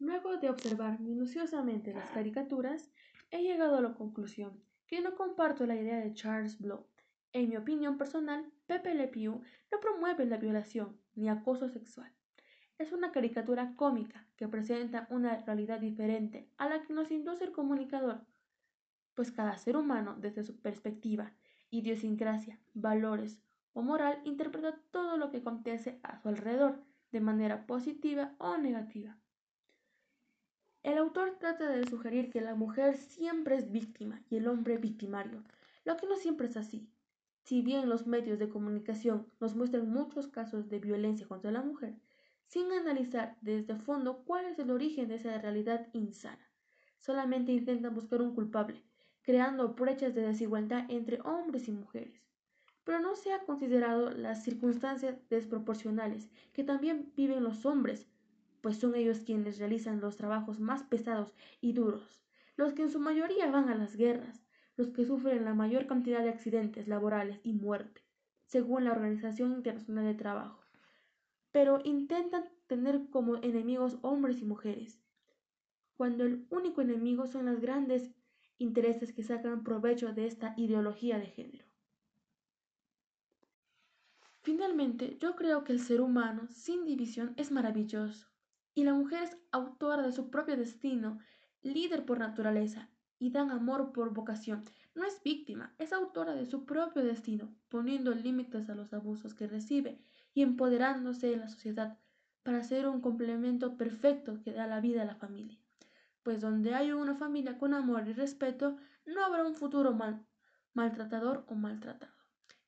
Luego de observar minuciosamente las caricaturas, he llegado a la conclusión que no comparto la idea de Charles Blow. En mi opinión personal, Pepe Le Pew no promueve la violación ni acoso sexual. Es una caricatura cómica que presenta una realidad diferente a la que nos induce el comunicador, pues cada ser humano, desde su perspectiva, idiosincrasia, valores o moral, interpreta todo lo que acontece a su alrededor de manera positiva o negativa. El autor trata de sugerir que la mujer siempre es víctima y el hombre victimario, lo que no siempre es así. Si bien los medios de comunicación nos muestran muchos casos de violencia contra la mujer, sin analizar desde fondo cuál es el origen de esa realidad insana, solamente intentan buscar un culpable, creando brechas de desigualdad entre hombres y mujeres. Pero no se ha considerado las circunstancias desproporcionales que también viven los hombres pues son ellos quienes realizan los trabajos más pesados y duros, los que en su mayoría van a las guerras, los que sufren la mayor cantidad de accidentes laborales y muerte, según la Organización Internacional de Trabajo. Pero intentan tener como enemigos hombres y mujeres, cuando el único enemigo son los grandes intereses que sacan provecho de esta ideología de género. Finalmente, yo creo que el ser humano sin división es maravilloso y la mujer es autora de su propio destino, líder por naturaleza y dan amor por vocación. No es víctima, es autora de su propio destino, poniendo límites a los abusos que recibe y empoderándose en la sociedad para ser un complemento perfecto que da la vida a la familia. Pues donde hay una familia con amor y respeto, no habrá un futuro mal, maltratador o maltratado.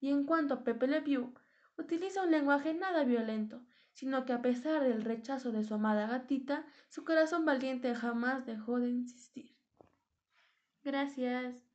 Y en cuanto a Pepe Le Pew, utiliza un lenguaje nada violento, sino que a pesar del rechazo de su amada gatita, su corazón valiente jamás dejó de insistir. Gracias.